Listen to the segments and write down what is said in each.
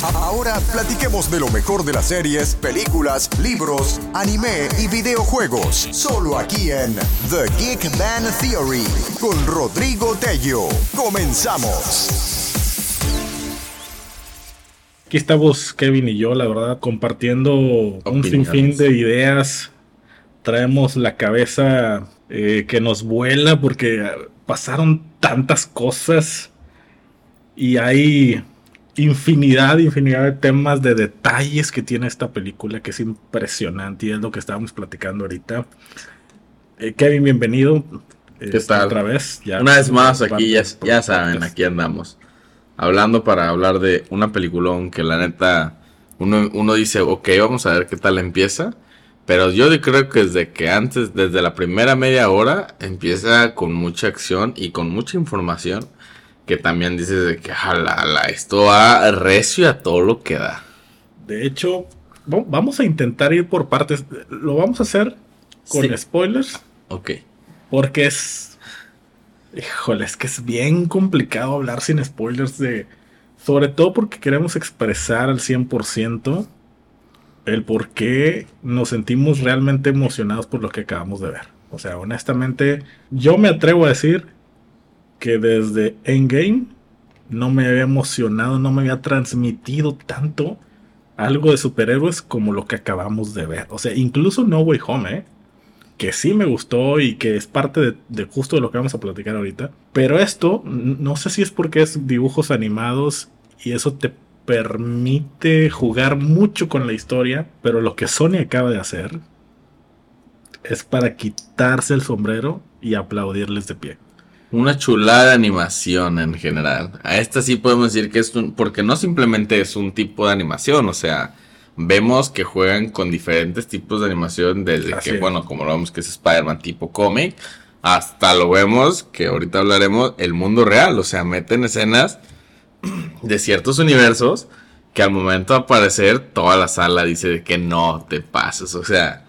Ahora platiquemos de lo mejor de las series, películas, libros, anime y videojuegos. Solo aquí en The Geek Man Theory con Rodrigo Tello. Comenzamos. Aquí estamos Kevin y yo, la verdad, compartiendo un sinfín de ideas. Traemos la cabeza eh, que nos vuela porque pasaron tantas cosas y hay infinidad, infinidad de temas, de detalles que tiene esta película que es impresionante y es lo que estábamos platicando ahorita. Eh, Kevin, bienvenido. ¿Qué este, tal? Otra vez. una vez más aquí, ya, ya saben, aquí andamos. Hablando para hablar de una peliculón que la neta, uno, uno dice, ok, vamos a ver qué tal empieza. Pero yo creo que desde que antes, desde la primera media hora, empieza con mucha acción y con mucha información. Que también dices de que, jalala, esto va recio a todo lo que da. De hecho, vamos a intentar ir por partes. Lo vamos a hacer con spoilers. Ok. Porque es. Híjole, es que es bien complicado hablar sin spoilers de. Sobre todo porque queremos expresar al 100% el por qué nos sentimos realmente emocionados por lo que acabamos de ver. O sea, honestamente, yo me atrevo a decir que desde Endgame no me había emocionado, no me había transmitido tanto algo de superhéroes como lo que acabamos de ver. O sea, incluso No Way Home, ¿eh? que sí me gustó y que es parte de, de, justo de lo que vamos a platicar ahorita. Pero esto, no sé si es porque es dibujos animados y eso te permite jugar mucho con la historia, pero lo que Sony acaba de hacer es para quitarse el sombrero y aplaudirles de pie. Una chulada de animación en general. A esta sí podemos decir que es un. Porque no simplemente es un tipo de animación, o sea, vemos que juegan con diferentes tipos de animación, desde que, bueno, como lo vemos que es Spider-Man tipo cómic, hasta lo vemos, que ahorita hablaremos, el mundo real, o sea, meten escenas de ciertos universos que al momento de aparecer toda la sala dice que no te pases. O sea,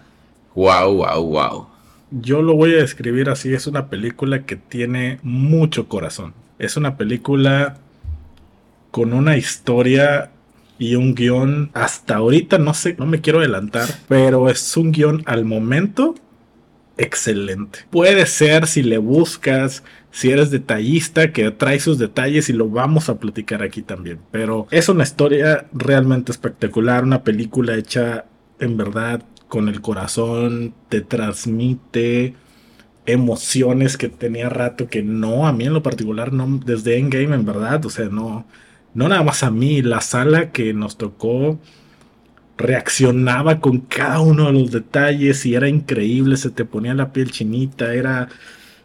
wow, wow, wow. Yo lo voy a describir así, es una película que tiene mucho corazón. Es una película con una historia y un guion hasta ahorita, no sé, no me quiero adelantar, pero es un guion al momento excelente. Puede ser si le buscas, si eres detallista, que trae sus detalles y lo vamos a platicar aquí también. Pero es una historia realmente espectacular, una película hecha en verdad con el corazón, te transmite emociones que tenía rato que no, a mí en lo particular, no, desde Endgame en verdad, o sea, no, no nada más a mí, la sala que nos tocó reaccionaba con cada uno de los detalles y era increíble, se te ponía la piel chinita, era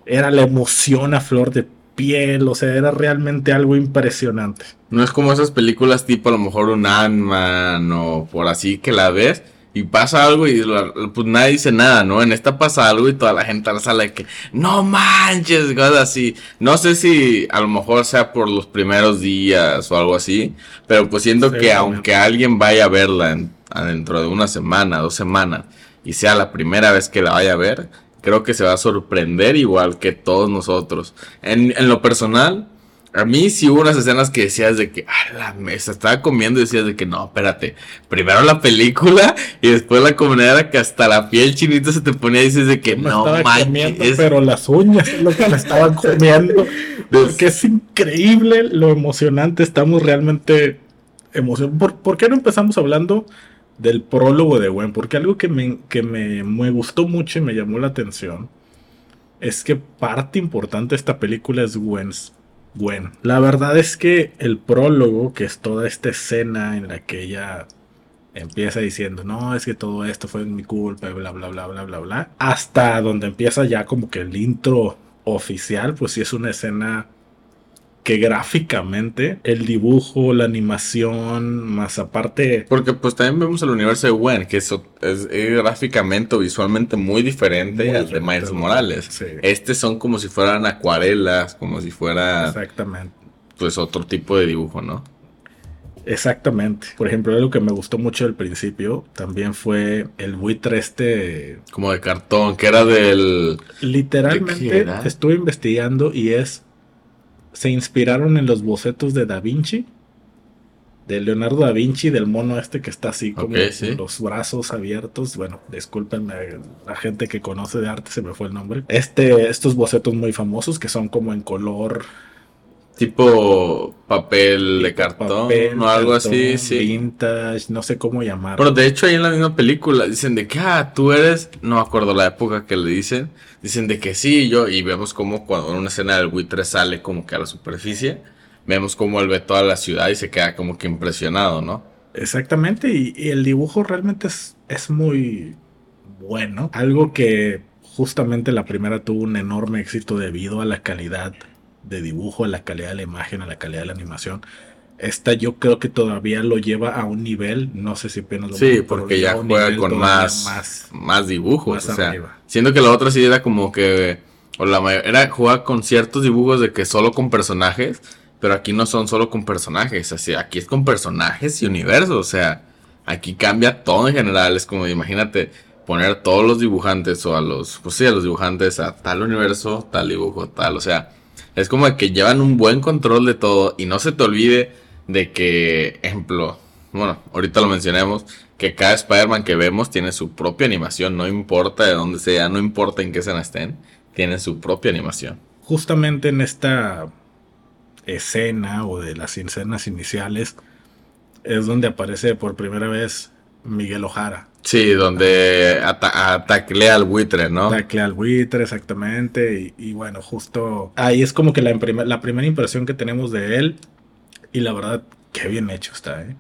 era la emoción a flor de piel, o sea, era realmente algo impresionante. No es como esas películas tipo a lo mejor un Ant-Man o por así que la ves y pasa algo y pues nadie dice nada, ¿no? En esta pasa algo y toda la gente la sala de que no manches, cosas así. No sé si a lo mejor sea por los primeros días o algo así, pero pues siento que aunque alguien vaya a verla dentro de una semana, dos semanas y sea la primera vez que la vaya a ver, creo que se va a sorprender igual que todos nosotros. En, lo personal, a mí sí hubo unas escenas que decías de que, a la mesa, estaba comiendo y decías de que no, espérate, primero la película y después la comida que hasta la piel chinita se te ponía y dices de que no manches. Pero las uñas es lo que me estaban comiendo. Porque es increíble lo emocionante, estamos realmente emocionados. ¿Por, ¿Por qué no empezamos hablando del prólogo de Gwen, porque algo que, me, que me, gustó mucho y me llamó la atención es que parte importante de esta película es Gwen's, Gwen. La verdad es que el prólogo, que es toda esta escena en la que ella empieza diciendo, no, es que todo esto fue mi culpa, bla, bla, bla, bla, bla, bla, hasta donde empieza ya como que el intro oficial, pues sí es una escena que gráficamente el dibujo, la animación, más aparte. Porque pues también vemos el universo de Gwen, que es, es, gráficamente o visualmente muy diferente al de Miles Morales. Este son como si fueran acuarelas, como si fuera. Exactamente. Pues otro tipo de dibujo, ¿no? Exactamente. Por ejemplo, algo que me gustó mucho al principio también fue el buitre este. Como de cartón, que era del. Literalmente estuve investigando y es se inspiraron en los bocetos de Da Vinci de Leonardo da Vinci, del mono este que está así como Ok, sí. con los brazos abiertos. Bueno, disculpen la gente que conoce de arte, se me fue el nombre. Este, estos bocetos muy famosos que son como en color Tipo papel de cartón papel, o algo cartón, así, sí. Vintage, no sé cómo llamarlo. Pero de hecho ahí en la misma película dicen de que, ah, tú eres, no me acuerdo la época que le dicen, dicen de que sí, yo, y vemos como cuando en una escena del buitre sale como que a la superficie, vemos como él ve toda la ciudad y se queda como que impresionado, ¿no? Exactamente, y, y el dibujo realmente es, es muy bueno. Algo que justamente la primera tuvo un enorme éxito debido a la calidad de dibujo, a la calidad de la imagen, a la calidad de la animación. Esta yo creo que todavía lo lleva a un nivel, no sé si apenas lo Sí, porque ya juega con más, más, dibujos, más o sea, arriba. siendo que la otra sí era como que, o la mayor, era jugar con ciertos dibujos de que solo con personajes, pero aquí no son solo con personajes, así, aquí es con personajes y universos, o sea, aquí cambia todo en general, es como, imagínate, poner todos los dibujantes o a los, pues sí, a los dibujantes a tal universo, tal dibujo, tal, o sea, es como que llevan un buen control de todo y no se te olvide de que, ejemplo, bueno, ahorita lo mencionemos, que cada Spider-Man que vemos tiene su propia animación, no importa de dónde sea, no importa en qué escena estén, tienen su propia animación. Justamente en esta escena o de las escenas iniciales es donde aparece por primera vez Miguel Ojara. Sí, donde ata ataclea al buitre, ¿no? Taclea al buitre, exactamente. Y, y, bueno, justo ahí es como que la, la, primera impresión que tenemos de él. Y la verdad, qué bien hecho está, ¿eh?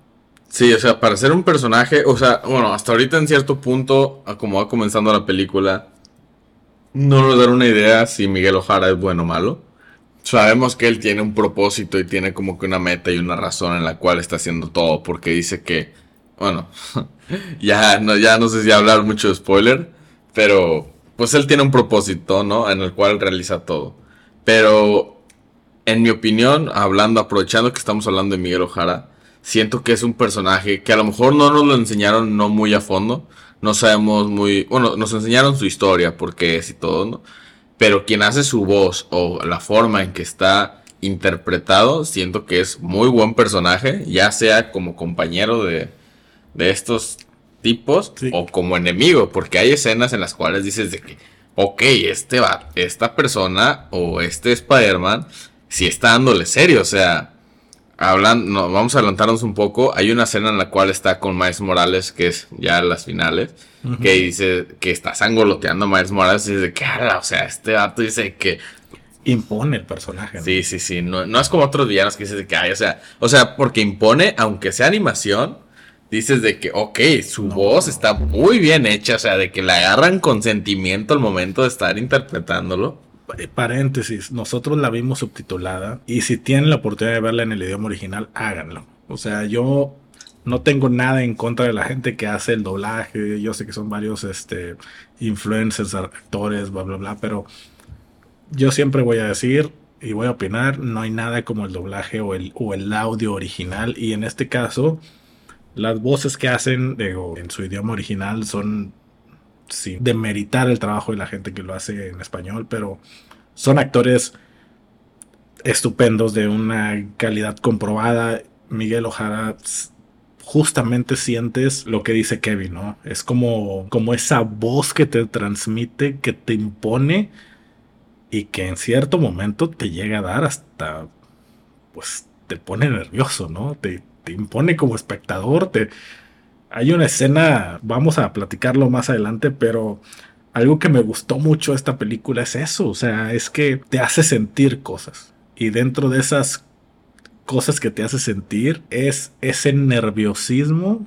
Sí, o sea, para ser un personaje, o sea, bueno, hasta ahorita en cierto punto, como va comenzando la película, no nos dan una idea si Miguel Ojara es bueno o malo. Sabemos que él tiene un propósito y tiene como que una meta y una razón en la cual está haciendo todo, porque dice que, bueno, ya no, ya no sé si hablar mucho de spoiler, pero pues él tiene un propósito, ¿no? En el cual realiza todo. Pero, en mi opinión, hablando, aprovechando que estamos hablando de Miguel Ojara, siento que es un personaje que a lo mejor no nos lo enseñaron no muy a fondo, no sabemos muy, bueno, nos enseñaron su historia, por qué es y todo, ¿no? Pero quien hace su voz o la forma en que está interpretado, siento que es muy buen personaje, ya sea como compañero de, de estos tipos sí. o como enemigo, porque hay escenas en las cuales dices de que, ok, este va, esta persona o este Spider-Man, si está dándole serio, o sea, hablan, no, vamos a adelantarnos un poco, hay una escena en la cual está con Miles Morales, que es ya las finales, uh -huh. que dice que está sangoloteando a Miles Morales y dice que, o sea, este vato dice que impone el personaje. ¿no? Sí, sí, sí. No, no, es como otros villanos que dices que hay, o sea, o sea, porque impone, aunque sea animación, dices de que, ok, su no, voz no. está muy bien hecha, o sea, de que la agarran con sentimiento al momento de estar interpretándolo. Paréntesis, nosotros la vimos subtitulada y si tienen la oportunidad de verla en el idioma original, háganlo. O sea, yo no tengo nada en contra de la gente que hace el doblaje. Yo sé que son varios este, influencers, actores, bla, bla, bla, pero yo siempre voy a decir y voy a opinar, no hay nada como el doblaje o el, o el audio original. Y en este caso, las voces que hacen digo, en su idioma original son sin demeritar el trabajo de la gente que lo hace en español, pero son actores estupendos de una calidad comprobada. Miguel Ojara justamente sientes lo que dice Kevin, ¿no? Es como, como esa voz que te transmite, que te impone y que en cierto momento te llega a dar hasta, pues te pone nervioso, ¿no? Te, te impone como espectador, te... Hay una escena, vamos a platicarlo más adelante, pero algo que me gustó mucho de esta película es eso, o sea, es que te hace sentir cosas. Y dentro de esas cosas que te hace sentir es ese nerviosismo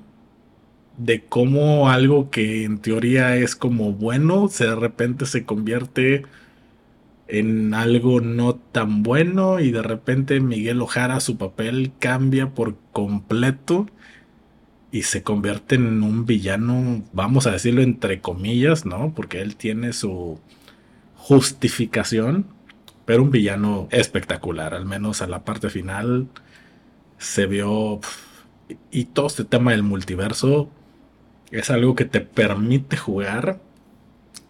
de cómo algo que en teoría es como bueno, se de repente se convierte en algo no tan bueno y de repente Miguel Ojara su papel cambia por completo y se convierte en un villano, vamos a decirlo entre comillas, ¿no? Porque él tiene su justificación, pero un villano espectacular, al menos a la parte final se vio y todo este tema del multiverso es algo que te permite jugar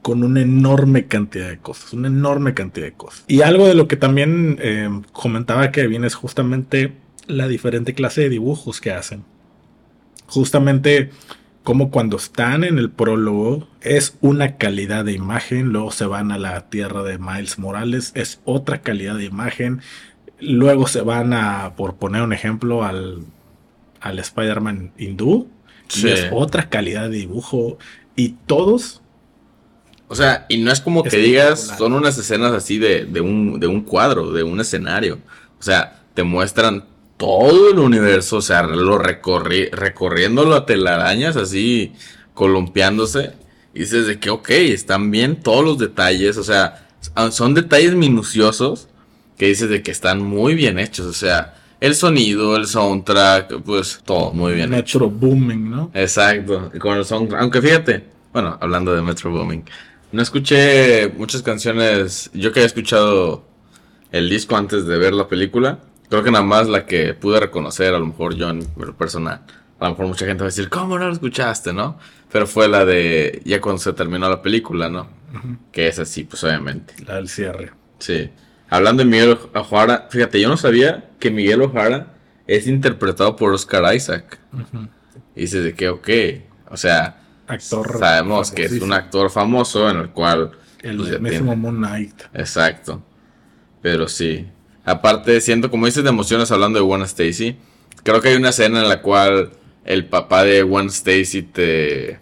con una enorme cantidad de cosas, una enorme cantidad de cosas. Y algo de lo que también eh, comentaba Kevin es justamente la diferente clase de dibujos que hacen. Justamente como cuando están en el prólogo es una calidad de imagen, luego se van a la tierra de Miles Morales, es otra calidad de imagen, luego se van a, por poner un ejemplo, al, al Spider-Man hindú, y es otra calidad de dibujo, y todos... O sea, y no es como que digas, son unas escenas así de, de, un, de un cuadro, de un escenario. O sea, te muestran todo el universo, o sea, lo recorri recorriéndolo a telarañas, así columpiándose. Y dices de que, ok, están bien todos los detalles, o sea, son detalles minuciosos que dices de que están muy bien hechos, o sea, el sonido, el soundtrack, pues todo muy bien. Metro Booming, ¿no? Exacto, con el soundtrack, aunque fíjate, bueno, hablando de Metro Booming, no escuché muchas canciones, yo que había escuchado el disco antes de ver la película, Creo que nada más la que pude reconocer, a lo mejor yo en lo personal. A lo mejor mucha gente va a decir, ¿cómo no lo escuchaste, no? Pero fue la de ya cuando se terminó la película, ¿no? Que es así, pues obviamente. La del cierre. Sí. Hablando de Miguel O'Hara, fíjate, yo no sabía que Miguel O'Hara es interpretado por Oscar Isaac. Y dices de que, ok, o sea, actor sabemos que es un actor famoso en el cual... El pues, mismo Moon Knight. Exacto. Pero sí, Aparte, siento, como dices de emociones hablando de Gwen Stacy, creo que hay una escena en la cual el papá de Gwen Stacy te.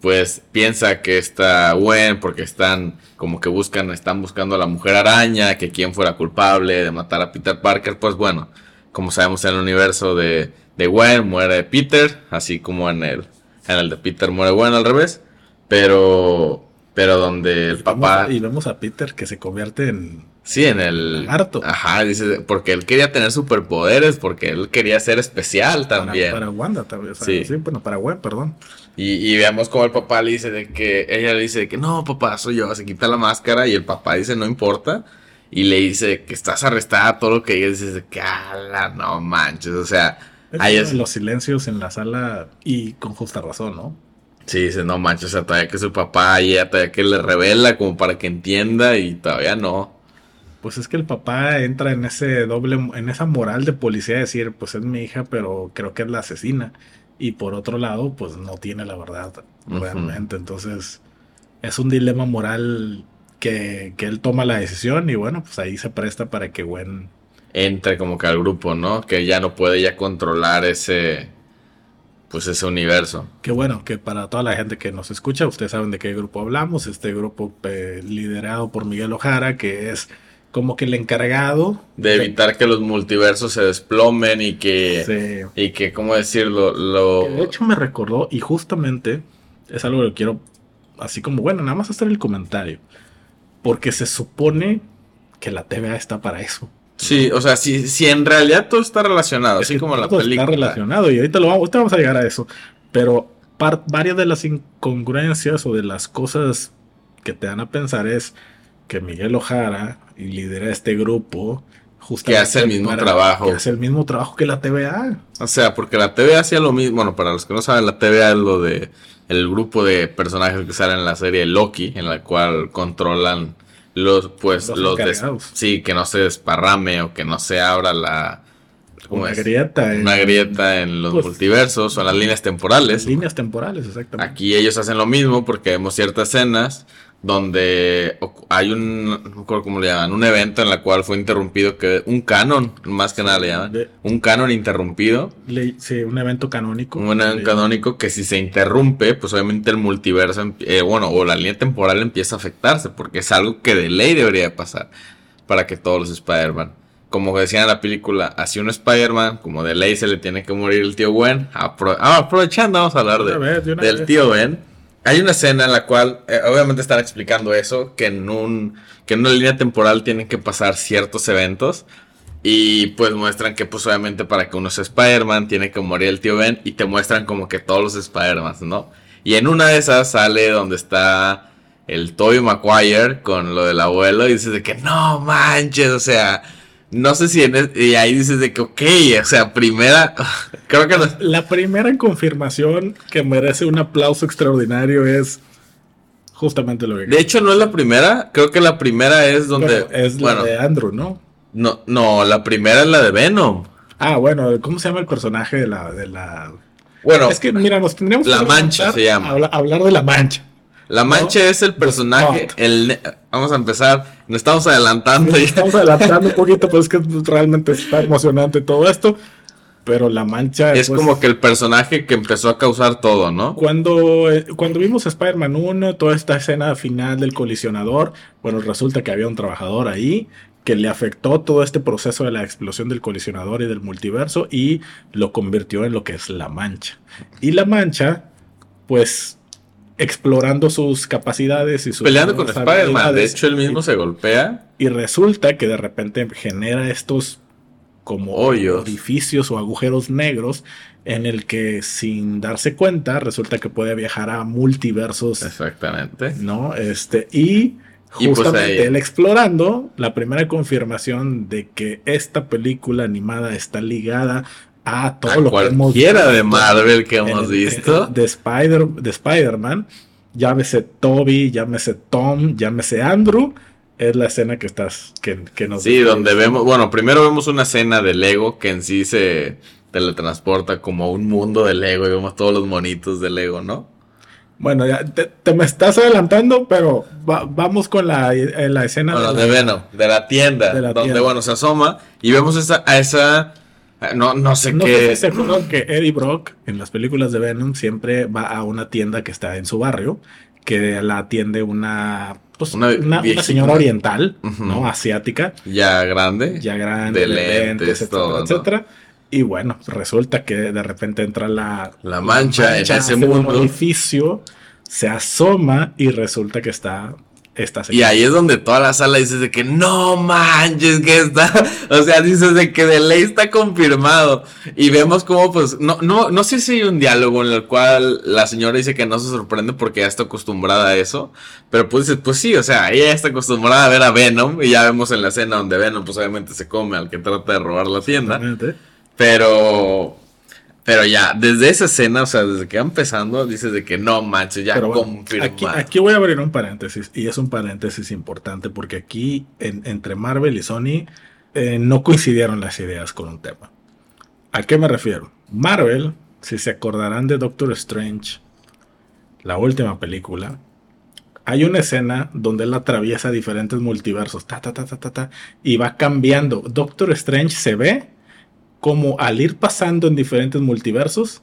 Pues piensa que está Gwen porque están como que buscan, están buscando a la mujer araña, que quién fuera culpable de matar a Peter Parker. Pues bueno, como sabemos en el universo de, de Gwen muere Peter, así como en el, en el de Peter muere Gwen al revés. Pero, pero donde el papá. y vemos a Peter que se convierte en Sí, en el. Harto. Ajá, dice, porque él quería tener superpoderes, porque él quería ser especial también. Para, Wanda también. sí. bueno, para Web, perdón. Y, y, veamos cómo el papá le dice de que. Ella le dice que no, papá, soy yo. Se quita la máscara y el papá dice, no importa. Y le dice que estás arrestada, todo lo que ella dice, que, ala, no manches. O sea, hay los silencios en la sala y con justa razón, ¿no? Sí, dice, no manches, o sea, todavía que su papá y todavía que le revela como para que entienda y todavía no pues es que el papá entra en ese doble, en esa moral de policía de decir, pues es mi hija, pero creo que es la asesina. Y por otro lado, pues no tiene la verdad realmente. Entonces, es un dilema moral que, que, él toma la decisión y bueno, pues ahí se presta para que Gwen... Entre como que al grupo, ¿no? Que ya no puede ya controlar ese... Pues ese universo. Qué bueno, que para toda la gente que nos escucha, ustedes saben de qué grupo hablamos. Este grupo eh, liderado por Miguel Ojara, que es como que el encargado de evitar que los multiversos se desplomen y que y que cómo decirlo lo de hecho me recordó y justamente es algo que quiero así como bueno nada más hacer el comentario porque se supone que la TVA está para eso sí o sea si, si en realidad todo está relacionado así como la película está relacionado y ahorita lo vamos ahorita vamos a llegar a eso pero varias de las incongruencias o de las cosas que te dan a pensar es que Miguel Ojara lidera este grupo justamente que hace el mismo trabajo. Que hace el mismo trabajo que la TVA. O sea, porque la TVA hacía lo mismo. Bueno, para los que no saben, la TVA es lo de el grupo de personajes que salen en la serie Loki, en la cual controlan los, pues, los, sí, que no se desparrame o que no se abra la una grieta en, una grieta en los pues, multiversos o en las líneas temporales. Líneas temporales, exactamente. Aquí ellos hacen lo mismo porque vemos ciertas escenas donde hay un, no recuerdo cómo le llaman, un evento en la cual fue interrumpido, que un canon, más que nada le llaman, un canon interrumpido. sí, un evento canónico. Un evento canónico que si se interrumpe, pues obviamente el multiverso, eh, bueno, o la línea temporal empieza a afectarse, porque es algo que de ley debería pasar para que todos los Spider-Man. Como decía en la película, así un Spider-Man, como de ley se le tiene que morir el tío Gwen. ah, aprovechando, vamos a hablar de, del tío Gwen hay una escena en la cual, eh, obviamente están explicando eso, que en, un, que en una línea temporal tienen que pasar ciertos eventos. Y pues muestran que pues obviamente para que uno sea Spider-Man tiene que morir el tío Ben y te muestran como que todos los Spider-Man, ¿no? Y en una de esas sale donde está el Tobey Maguire con lo del abuelo y dices de que no manches, o sea, no sé si en y ahí dices de que, ok, o sea, primera, creo que La primera confirmación que merece un aplauso extraordinario es justamente lo que... De hecho, no es la primera, creo que la primera es donde... es la de Andrew, ¿no? No, no, la primera es la de Venom. Ah, bueno, ¿cómo se llama el personaje de la... De la... Bueno, es que, mira, nos tendríamos La que Mancha remontar se llama. a habla- hablar de la mancha. La mancha no, es el personaje. no. El, vamos a empezar. Nos estamos adelantando. Estamos adelantando un poquito, pero es que realmente está emocionante todo esto. Pero la mancha... Es pues, como que el personaje que empezó a causar todo, ¿no? Cuando, eh, cuando vimos Spider-Man 1, toda esta escena final del colisionador, bueno, resulta que había un trabajador ahí que le afectó todo este proceso de la explosión del colisionador y del multiverso y lo convirtió en lo que es la mancha. Y la mancha, pues, explorando sus capacidades y sus Peleando con Spider-Man. De hecho, él mismo y- se golpea. y resulta que de repente genera estos como Hoyos. orificios o agujeros negros en el que sin darse cuenta resulta que puede viajar a multiversos, Exactamente. ¿no? Este y Y pues justamente él explorando la primera confirmación de que esta película animada está ligada a todo A lo que hemos cualquiera de visto Marvel que hemos visto. de Spider de Spider-Man, llámese Toby, llámese Tom, llámese Andrew, es la escena que estás que, que nos Sí, donde vemos, bueno, primero vemos una escena de Lego que en sí se teletransporta como a un mundo de Lego y vemos todos los monitos de Lego, ¿no? Bueno, ya te, te me estás adelantando, pero va- vamos con la, eh, la escena Bueno, de de la- Venom, de la tienda, De la donde, tienda. bueno, se asoma y vemos esa, a esa, no, no sé No qué, sé si se acuerdan que Eddie Brock en las películas de Venom siempre va a una tienda que está en su barrio, que la atiende una, pues, Una una, señora oriental. ¿no? Asiática, ya grande, ya grande, De lentes, lentes, etcétera, todo, ¿no? etcétera. Y bueno, resulta que de repente entra la, La mancha en ese un edificio, se asoma y resulta que está esta Y ahí es donde toda la sala dice de que no manches que está, o sea, dices de que de ley está confirmado. Y vemos como pues, no, no, no sé si hay un diálogo en el cual la señora dice que no se sorprende porque ya está acostumbrada a eso. Pero pues dices, pues sí, o sea, ella ya está acostumbrada a ver a Venom. Y ya vemos en la escena donde Venom pues obviamente se come al que trata de robar la tienda. Pero, pero ya, desde esa escena, o sea, desde que va empezando, dices de que no manches, ya bueno, confirmado. aquí, aquí voy a abrir un paréntesis, y es un paréntesis importante porque aquí en- entre Marvel y Sony eh, no coincidieron las ideas con un tema. ¿A qué me refiero? Marvel, si se acordarán de Doctor Strange, la última película, hay una escena donde él atraviesa diferentes multiversos, ta, ta, ta, ta, ta, ta, y va cambiando. Doctor Strange se ve como al ir pasando en diferentes multiversos,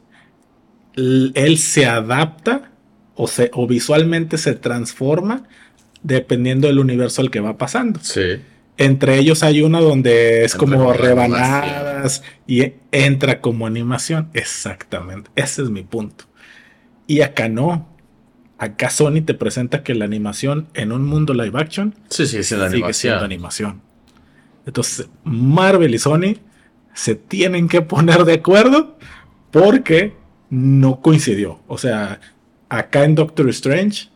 él se adapta o, se, o visualmente se transforma dependiendo del universo al que va pasando. Sí. Entre ellos hay uno donde es Entra como rebanadas y entra como animación. Exactamente. Ese es mi punto. Y acá no. Acá Sony te presenta que la animación en un mundo live action Sí, sí, es una sigue siendo animación. animación. Entonces, Marvel y Sony se tienen que poner de acuerdo porque no coincidió. O sea, acá en Doctor Strange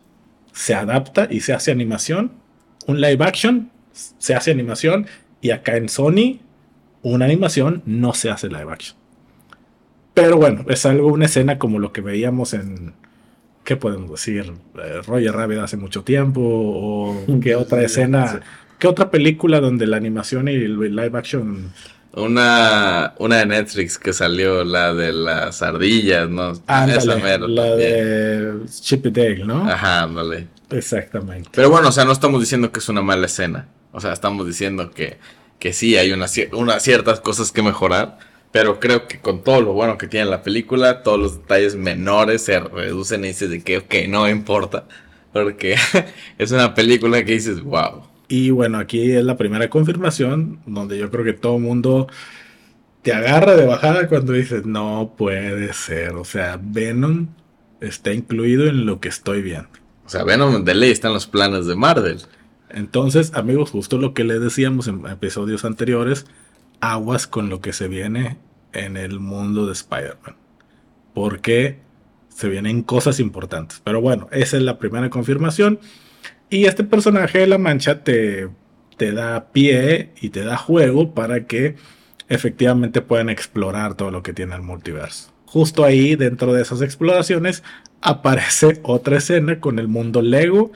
se adapta y se hace animación. Un live action se hace animación. Y acá en Sony, una animación no se hace live action. Pero bueno, es algo, una escena como lo que veíamos en. ¿Qué podemos decir? Eh, Roger Rabbit hace mucho tiempo. O qué otra escena. ¿Qué otra película donde la animación y el live action. Una, una de Netflix que salió, la de las ardillas, ¿no? Ándale, Esa mero la también. de Chip y Dale, ¿no? Ajá, ándale. Exactamente. Pero bueno, o sea, no estamos diciendo que es una mala escena. O sea, estamos diciendo que, que sí hay unas unas ciertas cosas que mejorar. Pero creo que con todo lo bueno que tiene la película, todos los detalles menores se reducen y dices de que, ok, no importa. Porque es una película que dices, wow. Y bueno, aquí es la primera confirmación donde yo creo que todo el mundo te agarra de bajada cuando dices, no puede ser. O sea, Venom está incluido en lo que estoy viendo. O sea, Venom de ley están los planes de Marvel. Entonces, amigos, justo lo que les decíamos en episodios anteriores, aguas con lo que se viene en el mundo de Spider-Man. Porque se vienen cosas importantes. Pero bueno, esa es la primera confirmación. Y este personaje de la mancha te, te da pie y te da juego para que efectivamente puedan explorar todo lo que tiene el multiverso. Justo ahí, dentro de esas exploraciones, aparece otra escena con el mundo Lego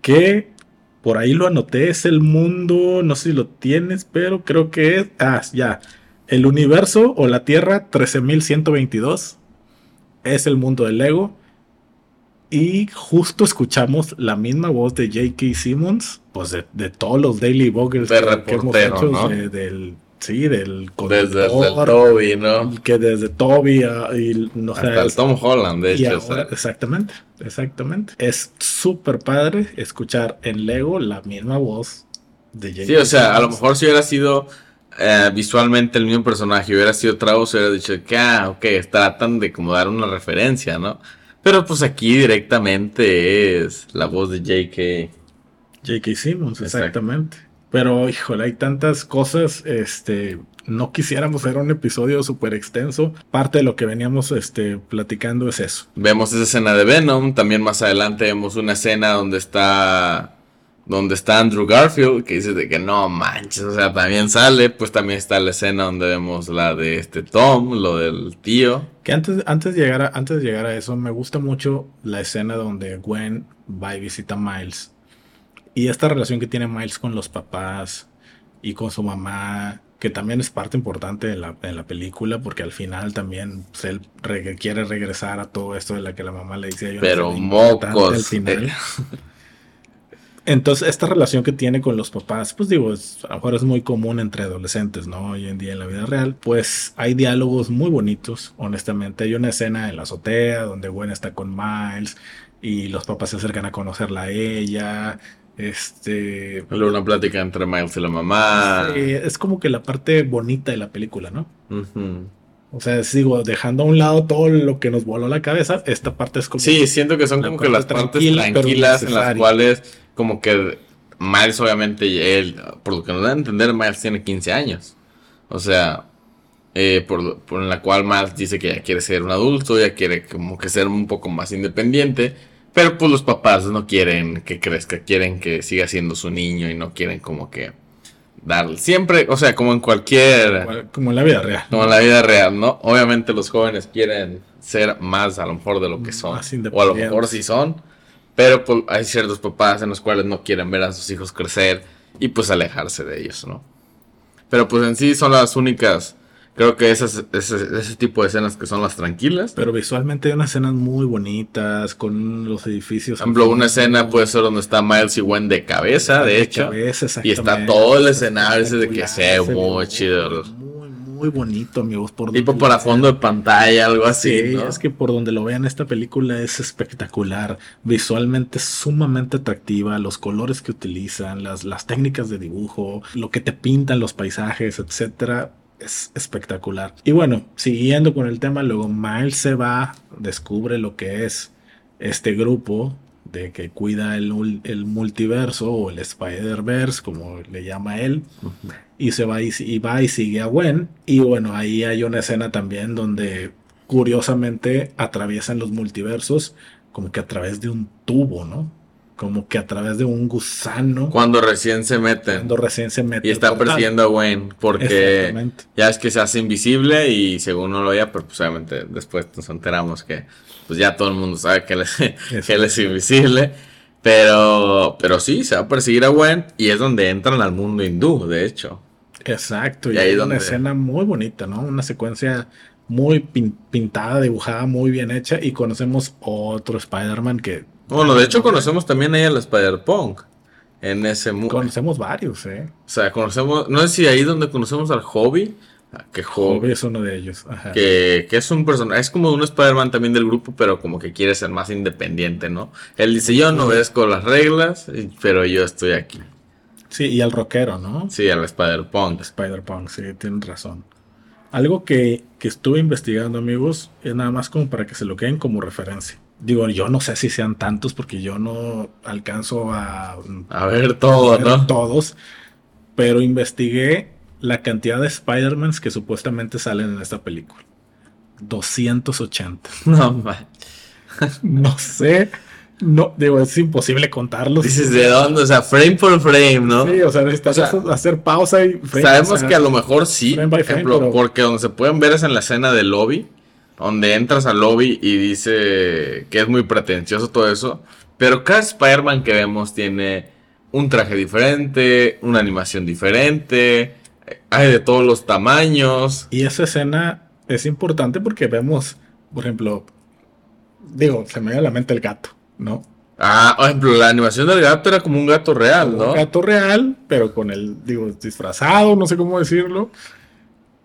que por ahí lo anoté, es el mundo, no sé si lo tienes, pero creo que es, ah, ya, el universo o la Tierra 13122 es el mundo del Lego. Y justo escuchamos la misma voz de J.K. Simmons, pues de, todos los Daily Buggers que, hemos hecho, ¿no? del sí, del desde, Toby, ¿no? Que desde Toby y no Hasta el Tom Holland, de hecho. exactamente, exactamente. Es súper padre escuchar en Lego la misma voz de J.K. Sí, o sea, a lo mejor si hubiera sido eh, visualmente el mismo personaje, hubiera sido Travis, hubiera dicho que, ah, ok, tratan de como dar una referencia, ¿no? Pero pues aquí directamente es la voz de J.K. J.K. Simmons, exactamente. Pero, híjole, hay tantas cosas, este, no quisiéramos hacer un episodio súper extenso. Parte de lo que veníamos este, platicando es eso. Vemos esa escena de Venom, también más adelante vemos una escena donde está donde está Andrew Garfield, que dice de que no manches, o sea, también sale, pues también está la escena donde vemos la de este Tom, lo del tío. Que antes, antes, de, llegar a, antes de llegar a eso, me gusta mucho la escena donde Gwen va y visita a Miles. Y esta relación que tiene Miles con los papás y con su mamá, que también es parte importante de la, película, porque al final también pues, él quiere regresar a todo esto de la que la mamá le dice. Pero mocos. Al final. Eh. Entonces, esta relación que tiene con los papás, pues digo, a lo mejor es muy común entre adolescentes, ¿no? Hoy en día en la vida real, pues hay diálogos muy bonitos, honestamente. Hay una escena en la azotea donde Gwen está con Miles y los papás se acercan a conocerla a ella. Este. Luego una plática entre Miles y la mamá. es como que la parte bonita de la película, ¿no? O sea, sigo dejando a un lado todo lo que nos voló la cabeza. Esta parte es como. Sí, siento que son como que las partes tranquilas en las cuales, como que Miles, obviamente, él, por lo que nos da a entender, Miles tiene 15 años. O sea, eh, por, por la cual Miles dice que ya quiere ser un adulto, ya quiere como que ser un poco más independiente. Pero pues los papás no quieren que crezca, quieren que siga siendo su niño y no quieren como que darle. Siempre, o sea, como en cualquier... Como en la vida real. Como en la vida real, ¿no? Obviamente los jóvenes quieren ser más a lo mejor de lo que son. o a lo mejor sí son. Pero pues, hay ciertos papás en los cuales no quieren ver a sus hijos crecer y pues alejarse de ellos, ¿no? Pero pues en sí son las únicas Creo que esas, ese, ese, tipo de escenas que son las tranquilas. Pero visualmente hay unas escenas muy bonitas con los edificios. Por ejemplo, una escena puede ser donde está Miles y Gwen de cabeza, de, hecho. y está todo el escenario ese de que sea muy chido. Muy, muy bonito, amigos. Por tipo para fondo de pantalla, algo así. Sí, es que por donde lo vean, esta película es espectacular. Visualmente sumamente atractiva. Los colores que utilizan, las, las técnicas de dibujo, lo que te pintan los paisajes, etcétera es espectacular. Y bueno, siguiendo con el tema, luego Miles se va, descubre lo que es este grupo de que cuida el, multiverso o el Spider-Verse, como le llama él, y se va y, y, va y sigue a Gwen. Y bueno, ahí hay una escena también donde curiosamente atraviesan los multiversos como que a través de un tubo, ¿no? Como que a través de un gusano. Cuando recién se mete. Cuando recién se mete. Y está persiguiendo a Wayne porque ya es que se hace invisible y según no lo oía, pero pues obviamente después nos enteramos que pues ya todo el mundo sabe que él es, que él es invisible. Pero, pero sí, se va a perseguir a Wayne y es donde entran al mundo hindú, de hecho. Exacto, y, hay una escena muy bonita, ¿no? Una secuencia muy pintada, dibujada, muy bien hecha y conocemos otro Spider-Man que bueno, de hecho conocemos también ahí al Spider-Punk. En ese Conocemos varios, ¿eh? O sea, conocemos, no sé si ahí donde conocemos al Hobby. Ah, que Hobby, es uno de ellos. Que, que, es un personaje, es como un Spider-Man también del grupo, pero como que quiere ser más independiente, ¿no? Él dice, yo no obedezco las reglas, pero yo estoy aquí. Sí, y al rockero, ¿no? Sí, al Spider-Punk. Spider-Punk, sí, tienen razón. Algo que, que estuve investigando, amigos, es nada más como para que se lo queden como referencia. Digo, yo no sé si sean tantos porque yo no alcanzo a, a ver todo, ¿no? Todos. Pero investigué la cantidad de Spider-Mans que supuestamente salen en esta película. 280. No, no sé. No, digo, es imposible contarlos. Dices, ¿de dónde? O sea, frame por frame, ¿no? Sí, o sea, necesitas hacer pausa y frame, Sabemos que a lo mejor sí, por ejemplo, porque donde se pueden ver es en la escena del lobby donde entras al lobby y dice que es muy pretencioso todo eso. Pero cada Spider-Man que vemos tiene un traje diferente, una animación diferente, hay de todos los tamaños. Y esa escena es importante porque vemos, por ejemplo, digo, se me viene a la mente el gato, ¿no? Ah, por ejemplo, la animación del gato era como un gato real, ¿no? Un gato real, pero con el, digo, disfrazado, no sé cómo decirlo.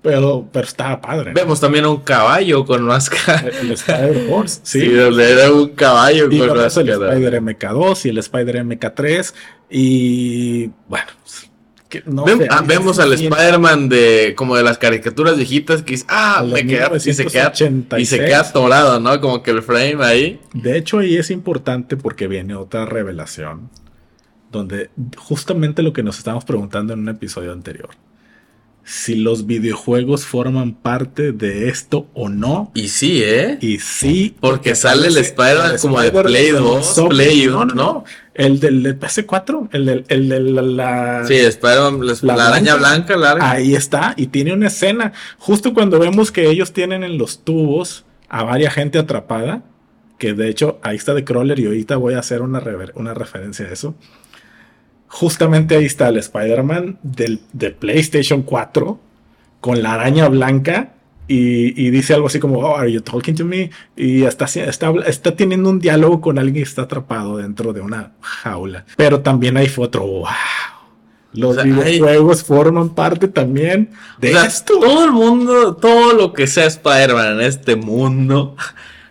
Pero, pero estaba padre. Vemos también a un caballo con máscara. El Spider Horse, sí. Sí, donde era un caballo y con con eso el máscara. Spider MK2 y el Spider MK3. Y bueno, que no Vem- sé, ah, vemos al Spider-Man de como de las caricaturas viejitas que dice, ah, me queda, y se queda, y se 1986. queda atorado, ¿no? Como que el frame ahí. De hecho, ahí es importante porque viene otra revelación. Donde justamente lo que nos estábamos preguntando en un episodio anterior. Si los videojuegos forman parte de esto o no. Y sí, ¿eh? Y sí. Porque sale el Spider-Man como de Play de 2, Sony. Play No, 1, no, no. El del PS4. El del el de la, la- Sí, Spider-Man, la, araña blanca larga. Ahí está, y tiene una escena. Justo cuando vemos que ellos tienen en los tubos a varias gente atrapada, que de hecho ahí está de Crawler y ahorita voy a hacer una, una referencia a eso. Justamente ahí está el Spider-Man del, de PlayStation 4 con la araña blanca y, y dice algo así como, oh, are you talking to me? Y está, está, está teniendo un diálogo con alguien que está atrapado dentro de una jaula. Pero también hay otro, wow. Los O sea, hay- videojuegos forman parte también de O sea, esto. todo el mundo, todo lo que sea Spider-Man en este mundo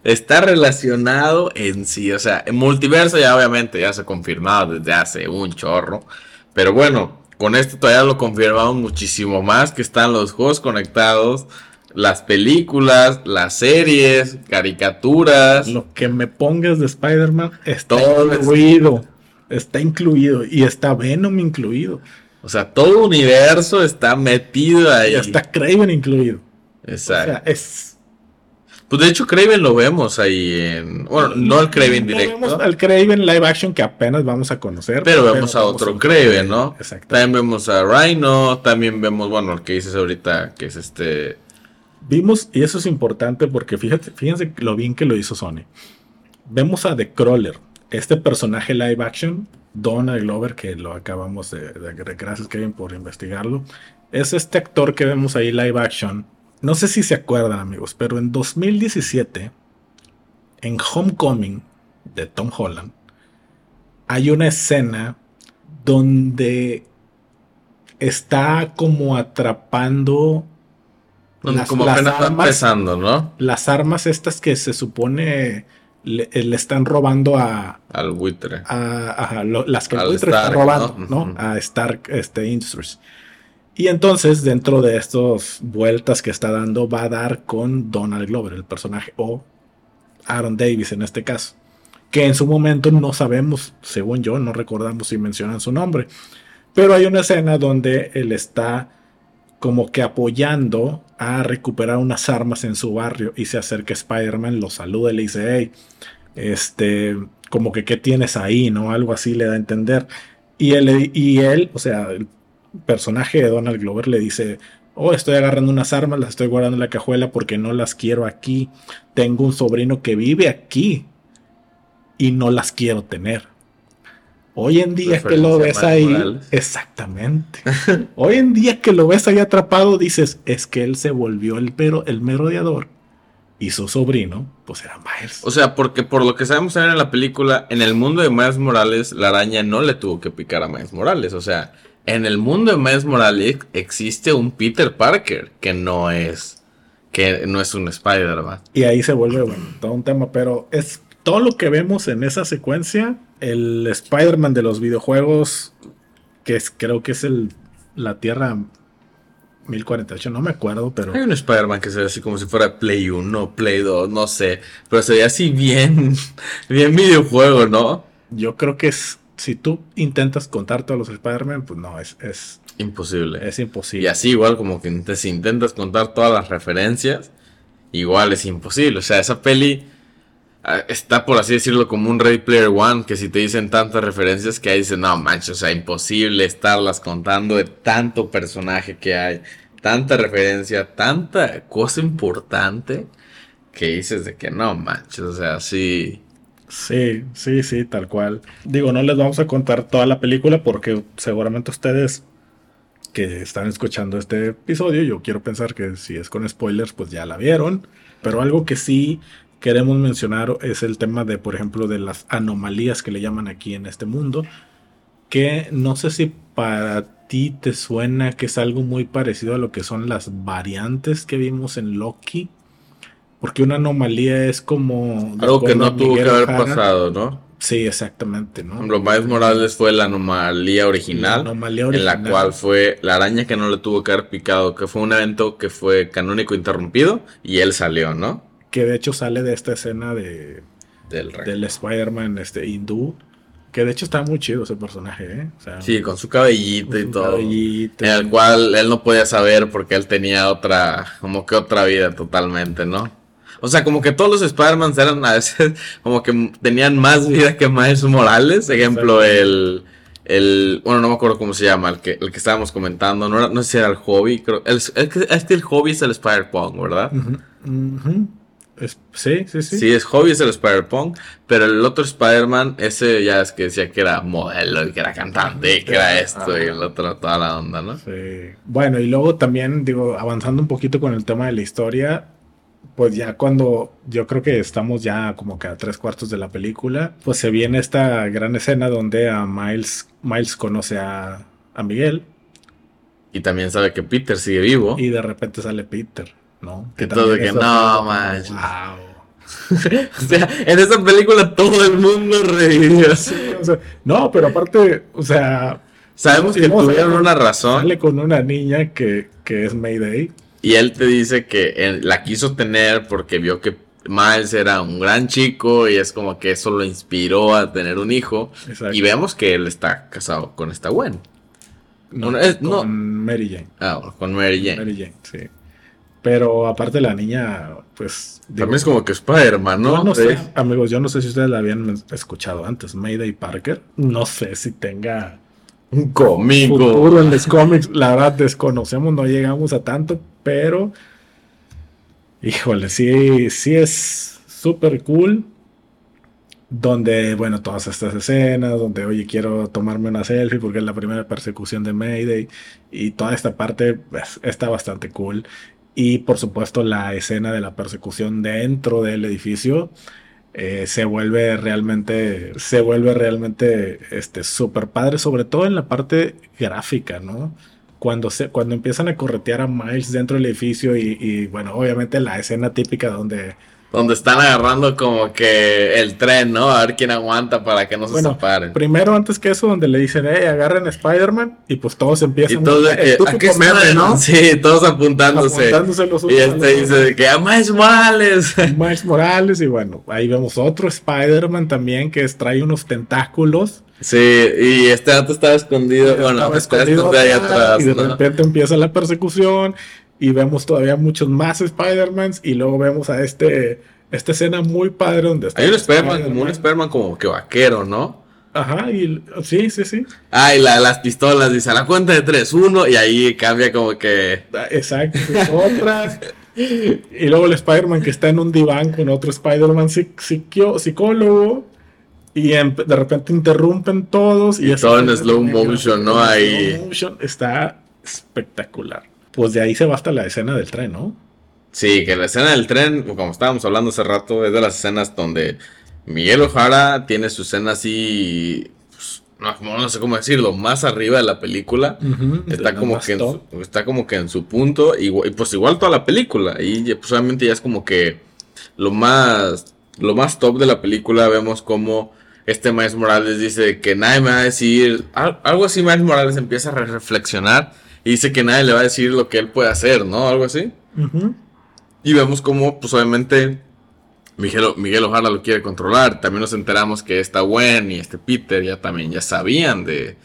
está relacionado en sí. O sea, en multiverso ya obviamente ya se ha confirmado desde hace un chorro. Pero bueno, con esto todavía lo confirmamos muchísimo más que están los juegos conectados, las películas, las series, caricaturas. Lo que me pongas de Spider-Man está Todo incluido. Está incluido. Y está Venom incluido. O sea, todo el universo está metido ahí. Y está Craven incluido. O Exacto. sea, es. Pues de hecho, Craven lo vemos ahí en. Bueno, no el Craven No directo. vemos al Craven live action que apenas vamos a conocer. Pero vemos a otro Craven, ¿no? Exacto. También vemos a Rhino, también vemos, bueno, el que dices ahorita, que es este... Vimos, y eso es importante porque fíjate, fíjense lo bien que lo hizo Sony. Vemos a The Crawler, este personaje live action, Donald Glover, que lo acabamos de, de- de- gracias Kevin por investigarlo. Es este actor que vemos ahí live action. No sé si se acuerdan, amigos, pero en 2017, en Homecoming de Tom Holland, hay una escena donde está como atrapando Las- como armas- empezando, ¿no? las armas estas que se supone le, le están robando a, Al buitre. a- a lo- las que el buitre está robando, ¿no? A Stark este, Industries. Y entonces, dentro de estas vueltas que está dando, va a dar con Donald Glover, el personaje, o Aaron Davis en este caso. Que en su momento no sabemos, según yo, no recordamos si mencionan su nombre. Pero hay una escena donde él está como que apoyando a recuperar unas armas en su barrio y se acerca Spider-Man, lo saluda y le dice, hey, este, como que qué tienes ahí, ¿no? Algo así le da a entender. Y él, y él, o sea, el personaje de Donald Glover le dice, oh, estoy agarrando unas armas, las estoy guardando en la cajuela porque no las quiero aquí. Tengo un sobrino que vive aquí y no las quiero tener. Hoy en día que lo ves ahí, Morales. exactamente. Hoy en día que lo ves ahí atrapado, dices, es que él se volvió el, pero, el merodeador y su sobrino, pues era Miles. O sea, porque por lo que sabemos también en la película, en el mundo de Miles Morales, la araña no le tuvo que picar a Miles Morales. O sea, en el mundo de Miles Morales existe un Peter Parker que no es... Que no es un Spider-Man. Y ahí se vuelve, bueno, todo un tema, pero es todo lo que vemos en esa secuencia, el Spider-Man de los videojuegos, que es, creo que es el, la Tierra 1048, no me acuerdo, pero Hay un Spider-Man que se ve así como si fuera Play 1, Play 2, no sé. Pero se ve así bien, bien videojuego, ¿no? yo creo que es, si tú intentas contar todos los Spider-Man, pues no, es, es, Imposible. es Y imposible. así igual como que te- si intentas contar todas las referencias, igual es imposible. O sea, esa peli ah, está por así decirlo como un Ready Player One, que si te dicen tantas referencias que ahí dicen, no manches, o sea, imposible estarlas contando de tanto personaje que hay, tanta referencia, tanta cosa importante, que dices de que no manches, o sea, sí. Sí, sí, sí, tal cual. Digo, no les vamos a contar toda la película porque seguramente ustedes que están escuchando este episodio, yo quiero pensar que si es con spoilers, pues ya la vieron. Pero algo que sí queremos mencionar es el tema de, por ejemplo, de las anomalías que le llaman aquí en este mundo. Que no sé si para ti te suena que es algo muy parecido a lo que son las variantes que vimos en Loki. Porque una anomalía es como... Algo que no tuvo que haber pasado, ¿no? Sí, exactamente, ¿no? Miles Morales fue la anomalía original, La anomalía en la original. cual fue la araña que no le tuvo que haber picado, que fue un evento que fue canónico interrumpido y él salió, ¿no? Que de hecho sale de esta escena de, Del del Spider-Man este, hindú. Que de hecho está muy chido ese personaje, ¿eh? O sea, Sí, con su cabellito con y su todo. cabellito. En el cual él no podía saber porque él tenía otra, como que otra vida totalmente, ¿no? O sea, como que todos los Spider-Man eran a veces como que tenían más vida que Miles Morales. Ejemplo, el, el, bueno, no me acuerdo cómo se llama, el que, el que estábamos comentando, no, era- no sé si era el hobby, creo, el, el este el hobby es el Spider-Punk, ¿verdad? Es- sí, sí, sí. Sí. es hobby, es el Spider-Punk, pero el otro Spider-Man, ese ya es que decía que era modelo, y que era cantante, y que era esto, y el otro toda la onda, ¿no? Sí. Bueno, y luego también, digo, avanzando un poquito con el tema de la historia, pues ya cuando yo creo que estamos ya como que a tres cuartos de la película, pues se viene esta gran escena donde a Miles, Miles conoce a, a Miguel Y también sabe que Peter sigue vivo. y de repente sale Peter, ¿no? Que todo de también que, no, manches. wow. O sea, en esta película todo el mundo revivió. Sí, o sea, no, pero aparte, o sea, Sabemos que tuvieron una razón sale con una niña que, que es Mayday. Y él te dice que la quiso tener porque vio que Miles era un gran chico y es como que eso lo inspiró a tener un hijo. Exacto. Y vemos que él está casado con esta Gwen. No, es- con no. Mary Jane. Ah, bueno, con Mary Jane. Mary Jane, sí. Pero aparte la niña, pues... digo, También es como que Spider-Man, ¿no? no sé, amigos, yo no sé si ustedes la habían escuchado antes, Mayday Parker. No sé si tenga Un cómico. futuro en los cómics. La verdad desconocemos, no llegamos a tanto, pero... Híjole, sí, sí es súper cool. Donde, bueno, todas estas escenas, donde, oye, quiero tomarme una selfie porque es la primera persecución de Mayday. Y toda esta parte pues, está bastante cool. Y por supuesto, la escena de la persecución dentro del edificio eh, se vuelve realmente, se vuelve realmente este, súper padre, sobre todo en la parte gráfica, ¿no? Cuando, se, cuando empiezan a corretear a Miles dentro del edificio y, y, bueno, obviamente la escena típica donde Donde están agarrando como que el tren, ¿no? A ver quién aguanta para que no se Bueno, separen. Primero, antes que eso, donde le dicen, hey, agarren a Spider-Man, y pues todos Y empiezan todos que, el ¿a qué típico meme? ¿no? Sí, todos apuntándose. Apuntándose los Y este dice que a Miles Morales. Miles Morales, y bueno, ahí vemos otro Spider-Man también que trae unos tentáculos. Sí, y este dato estaba escondido. Bueno, Estaba escondido ahí atrás, atrás. Y de ¿no? repente empieza la persecución, y vemos todavía muchos más Spider-Mans, y luego vemos a este, esta escena muy padre donde está Hay un Spider-Man como un Spider-Man. Como que vaquero, ¿no? Ajá, y sí, sí, sí. Ah, y la, las pistolas, dice a la cuenta de tres, uno, y ahí cambia como que. Ah, Exacto, otras. Y luego el Spider-Man que está en un diván con otro Spider-Man psic- psicólogo. Y em- de repente interrumpen todos. Y, Y todo en slow motion, ¿no? Ahí. slow motion. Está espectacular. Pues de ahí se va hasta la escena del tren, ¿no? Sí, que la escena del tren, como estábamos hablando hace rato, es de las escenas donde Miguel Ojara tiene su escena así. pues, no, no sé cómo decirlo, más arriba de la película. Está como, que en su, está como que en su punto, y pues igual toda la película, y pues obviamente ya es como que lo más, lo más top de la película, vemos como este Miles Morales dice que nadie me va a decir, al- algo así Miles Morales empieza a re- reflexionar y dice que nadie le va a decir lo que él puede hacer, ¿no? Algo así. Y vemos como, pues obviamente, Miguel, Miguel lo quiere controlar. También nos enteramos que esta Gwen y este Peter ya también ya sabían de,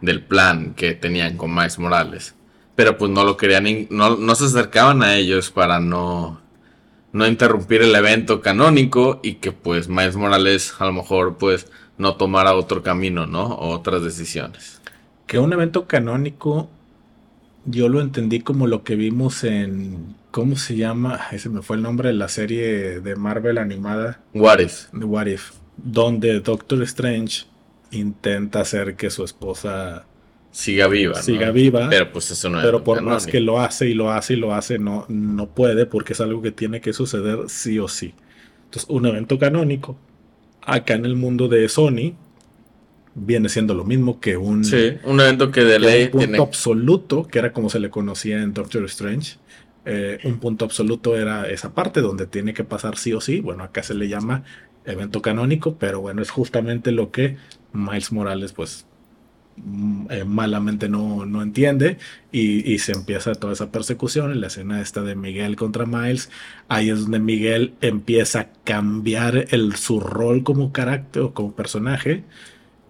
del plan que tenían con Miles Morales. Pero pues no lo querían, no, no se acercaban a ellos para no, no interrumpir el evento canónico y que pues Miles Morales a lo mejor pues no tomara otro camino, ¿no? O otras decisiones. Que un evento canónico. Yo lo entendí como lo que vimos en. ¿Cómo se llama? Ese me fue el nombre de la serie de Marvel animada. What if? What If, donde Doctor Strange intenta hacer que su esposa siga viva. siga viva. Pero pues eso no es. Pero por más que lo hace y lo hace y lo hace, no, no puede porque es algo que tiene que suceder sí o sí. Entonces, un evento canónico acá en el mundo de Sony viene siendo lo mismo que un, sí, un evento que de ley un punto absoluto, que era como se le conocía en Doctor Strange. Eh, un punto absoluto era esa parte donde tiene que pasar sí o sí. Bueno, acá se le llama evento canónico, pero bueno, es justamente lo que Miles Morales pues mm, eh, malamente no, no entiende y, y, se empieza toda esa persecución en la escena esta de Miguel contra Miles ahí es donde Miguel empieza a cambiar el, su rol como carácter o como personaje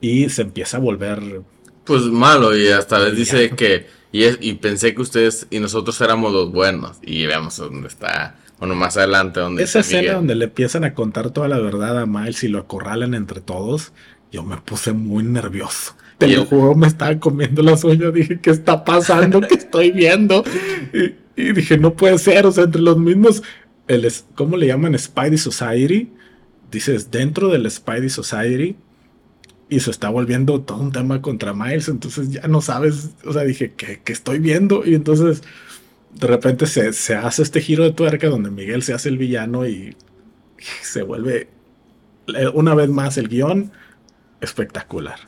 y se empieza a volver pues malo y hasta vez dice que y, es, y pensé que ustedes y nosotros éramos los buenos y veamos dónde está bueno, más adelante donde... Esa escena donde le empiezan a contar toda la verdad a Miles y lo acorralan entre todos, yo me puse muy nervioso. Te lo juro, me estaba comiendo las uñas. Dije, ¿qué está pasando? ¿Qué estoy viendo? Y, dije, no puede ser. O sea, entre los mismos, el, ¿cómo le llaman? Spidey Society. Dices, dentro del Spidey Society. Y se está volviendo todo un tema contra Miles. Entonces ya no sabes. O sea, dije, ¿qué, qué estoy viendo? Y entonces de repente se, se, hace este giro de tuerca donde Miguel se hace el villano y se vuelve eh, una vez más el guion espectacular.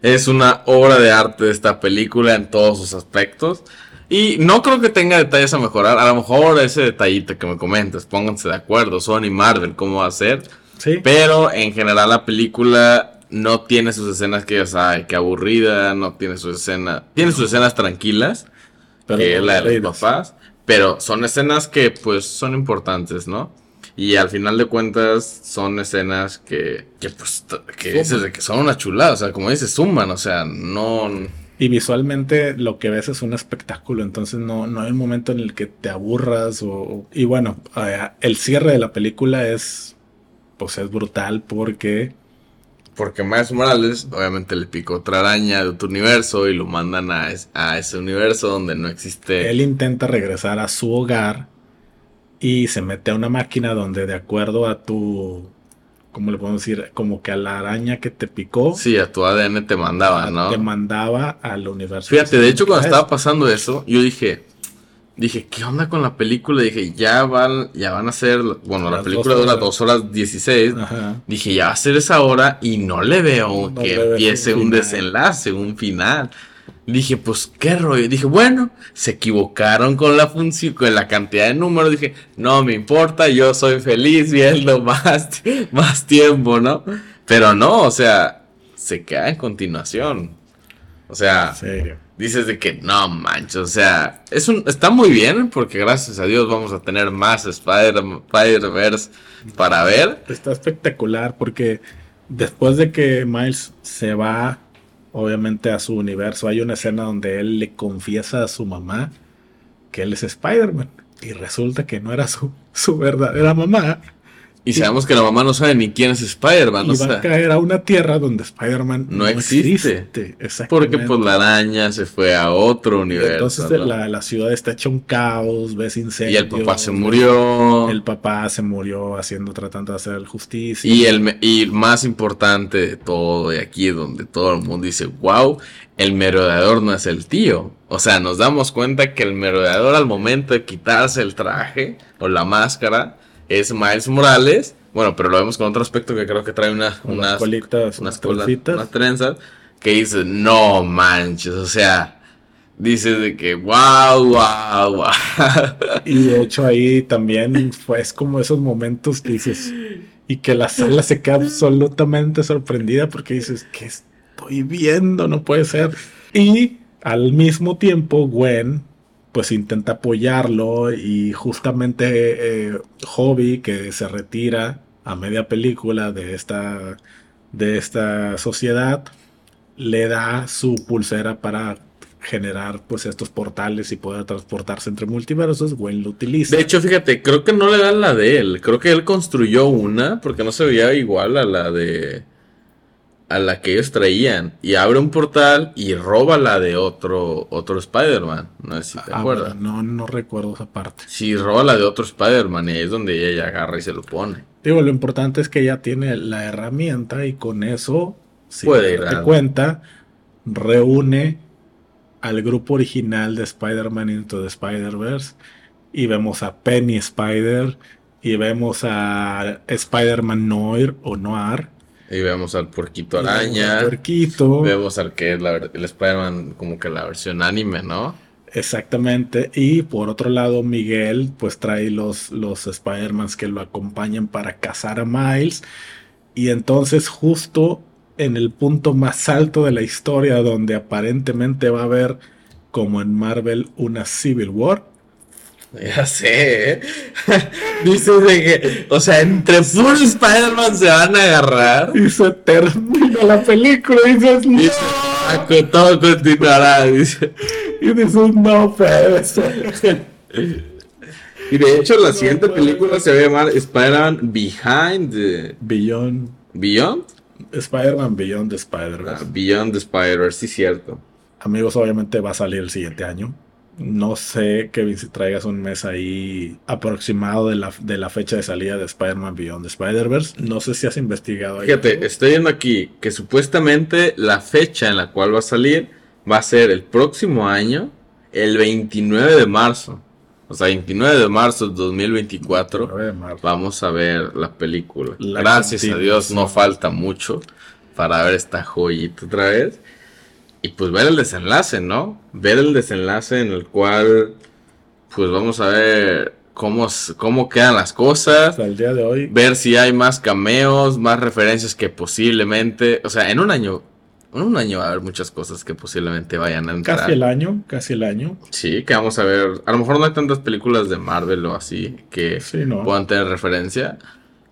Es una obra de arte esta película en todos sus aspectos. Y no creo que tenga detalles a mejorar. A lo mejor ese detallito que me comentas, pónganse de acuerdo, Sony Marvel, cómo va a ser. Sí. Pero en general la película no tiene sus escenas que sabe, que aburrida, no tiene sus escenas. Tiene sus escenas tranquilas que es la de los papás. Pero son escenas que pues son importantes, ¿no? Y al final de cuentas son escenas que, que pues, que, dices de que son una chulada, o sea, como dices, suman, o sea, no... Y visualmente lo que ves es un espectáculo, entonces no, no hay un momento en el que te aburras o... Y bueno, el cierre de la película es, pues es brutal porque porque Miles Morales obviamente le picó otra araña de otro universo y lo mandan a, a, ese universo donde no existe. Él intenta regresar a su hogar y se mete a una máquina donde de acuerdo a tu... ¿Cómo le podemos decir? Como que a la araña que te picó. Sí, a tu ADN te mandaba, ¿no? Te mandaba al universo. Fíjate, de hecho cuando estaba pasando eso, yo dije, dije, ¿qué onda con la película? Dije, ya van, ya van a ser, bueno, la película dura dos horas 16. Dije, ya va a ser esa hora y no le veo que empiece un, desenlace, un final. Dije, pues qué rollo. Dije, bueno, se equivocaron con la función, con la cantidad de números. Dije, no me importa, yo soy feliz viendo más, más tiempo, ¿no? Pero no, o sea, se queda en continuación. O sea, dices de que no manches, o sea, es un, está muy bien porque gracias a Dios vamos a tener más Spider-Verse para ver. Está espectacular porque después de que Miles se va, obviamente, a su universo, hay una escena donde él le confiesa a su mamá que él es Spider-Man y resulta que no era su, su verdadera mamá y sabemos que la mamá no sabe ni quién es Spider-Man. Y va a caer a una tierra donde Spider-Man no, existe. Porque pues la araña se fue a otro universo. Entonces la, ciudad está hecha un caos, ves incendios. Y el papá se murió. El papá se murió haciendo, tratando de hacer justicia. Y el y más importante de todo, y aquí es donde todo el mundo dice, wow, el merodeador no es el tío. O sea, nos damos cuenta que el merodeador al momento de quitarse el traje o la máscara es Miles Morales. Bueno, pero lo vemos con otro aspecto que creo que trae una, unas, unas, unas, unas trenzas. Que dice, no manches, o sea, dice de que wow, wow, wow. Y de hecho ahí también fue es como esos momentos que dices, y que la sala se queda absolutamente sorprendida porque dices, ¿qué estoy viendo? No puede ser. Y al mismo tiempo, Gwen pues intenta apoyarlo y justamente eh, Hobby que se retira a media película de esta, de esta sociedad le da su pulsera para generar pues estos portales y poder transportarse entre multiversos, Gwen lo utiliza. De hecho, fíjate, creo que no le dan la de él, creo que él construyó una porque no se veía igual a la de a la que ellos traían y abre un portal y roba la de otro otro Spider-Man. No sé si te ah, acuerdas. No, no recuerdo esa parte. Sí, roba la de otro Spider-Man y ahí es donde ella agarra y se lo pone. Digo, lo importante es que ella tiene la herramienta y con eso, si puede te cuenta, reúne al grupo original de Spider-Man Into the Spider-Verse y vemos a Penny Spider y vemos a Spider-Man Noir o Noir. Y vemos al Porquito Araña. Vemos, vemos al que es la, el Spider-Man como que la versión anime, ¿no? Exactamente. Y por otro lado, Miguel pues trae los, los Spider-Mans que lo acompañan para cazar a Miles. Y entonces justo en el punto más alto de la historia donde aparentemente va a haber como en Marvel una Civil War. Ya sé, ¿eh? Dices de que, o sea, entre full Spider-Man se van a agarrar. Y se termina la película y dices, no. Todo continuará, dice. Y dices, no puede Y de hecho, la siguiente película se va a llamar Spider-Man Behind the... Beyond. ¿Beyond? Spider-Man Beyond the Spider-Verse. Ah, Beyond the Spider-Verse, sí, cierto. Amigos, obviamente va a salir el siguiente año. No sé, Kevin, si traigas un mes ahí aproximado de la, de la fecha de salida de Spider-Man Beyond the Spider-Verse. No sé si has investigado. Fíjate, estoy viendo aquí que supuestamente la fecha en la cual va a salir va a ser el próximo año, el 29 de marzo. O sea, 29 de marzo de 2024 vamos a ver la película. Gracias a Dios no falta mucho para ver esta joyita otra vez. Y pues ver el desenlace, ¿no? Ver el desenlace en el cual pues vamos a ver cómo, cómo quedan las cosas. el día de hoy. Ver si hay más cameos, más referencias que posiblemente... O sea, en un año en un año va a haber muchas cosas que posiblemente vayan a entrar. Casi el año, casi el año. Sí, que vamos a ver. A lo mejor no hay tantas películas de Marvel o así que puedan tener referencia.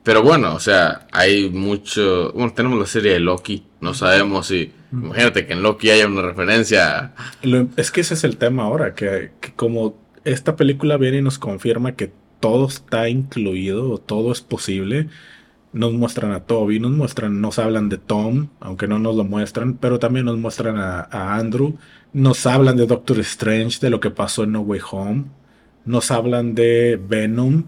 Pero bueno, o sea, hay mucho. Bueno, tenemos la serie de Loki. No sabemos si. Imagínate que en Loki haya una referencia. es que ese es el tema ahora. Que, que como esta película viene y nos confirma que todo está incluido, todo es posible nos muestran a Toby, nos muestran, nos hablan de Tom, aunque no nos lo muestran, pero también nos muestran a, Andrew, nos hablan de Doctor Strange, de lo que pasó en No Way Home, nos hablan de Venom,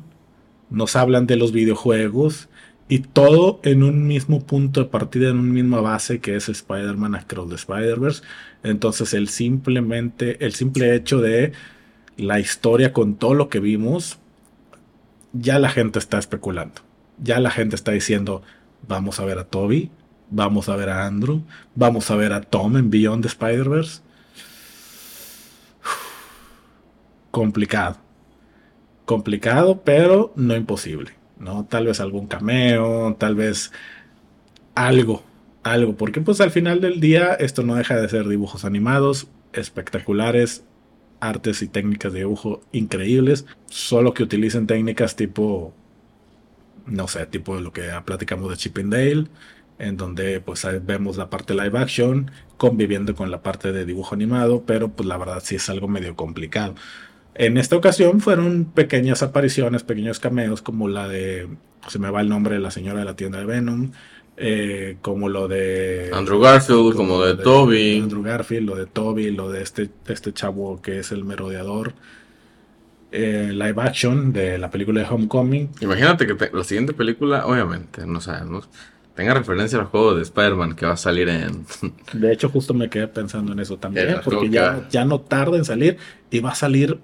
nos hablan de los videojuegos y todo en un mismo punto de partida, en una misma base que es Spider-Man Across the Spider-Verse. Entonces el simplemente, el simple hecho de la historia con todo lo que vimos, ya la gente está especulando ya la gente está diciendo, vamos a ver a Toby, vamos a ver a Andrew, vamos a ver a Tom en Beyond the Spider-Verse. Complicado. Complicado, pero no imposible. ¿No? Tal vez algún cameo, tal vez algo, algo. Porque pues al final del día esto no deja de ser dibujos animados, espectaculares, artes y técnicas de dibujo increíbles, solo que utilicen técnicas tipo no sé, tipo lo que platicamos de Chip and Dale, en donde pues vemos la parte live action conviviendo con la parte de dibujo animado, pero pues la verdad sí es algo medio complicado. En esta ocasión fueron pequeñas apariciones, pequeños cameos, como la de, se me va el nombre de la señora de la tienda de Venom, eh, como lo de Andrew Garfield, como, de, Toby. Andrew Garfield, lo de Toby, lo de este, este chavo que es el merodeador. Eh, live action de la película de Homecoming. Imagínate que la siguiente película, obviamente, no sabemos, tenga referencia al juego de Spider-Man que va a salir en... De hecho, justo me quedé pensando en eso también, porque ya, ya no tarda en salir y va a salir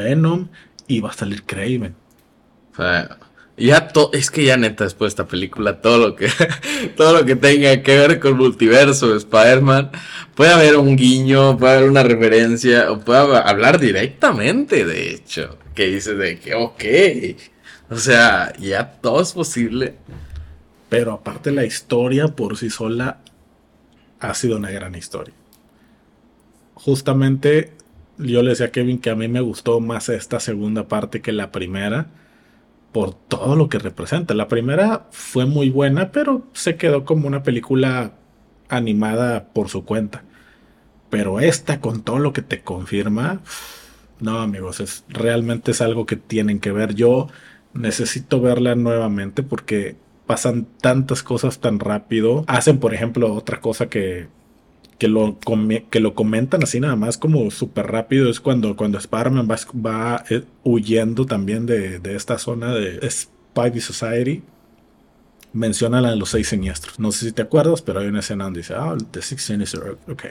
Venom y va a salir Craven. O sea, ya to es que ya neta después de esta película todo lo que todo lo que tenga que ver con multiverso de Spider-Man puede haber un guiño, puede haber una referencia o puede hablar directamente de hecho, que dice de que ok. O sea, ya todo es posible. Pero aparte la historia por sí sola ha sido una gran historia. Justamente yo le decía a Kevin que a mí me gustó más esta segunda parte que la primera por todo lo que representa. La primera fue muy buena, pero se quedó como una película animada por su cuenta. Pero esta, con todo lo que te confirma, no, amigos, es realmente es algo que tienen que ver. Yo necesito verla nuevamente porque pasan tantas cosas tan rápido. Hacen, por ejemplo, otra cosa que que lo, que lo comentan así nada más como súper rápido es cuando, cuando Spider-Man va, eh, huyendo también de, esta zona de Spidey Society. Mencionan a los seis siniestros. No sé si te acuerdas, pero hay una escena donde dice, ah, The Six Sinister, ok.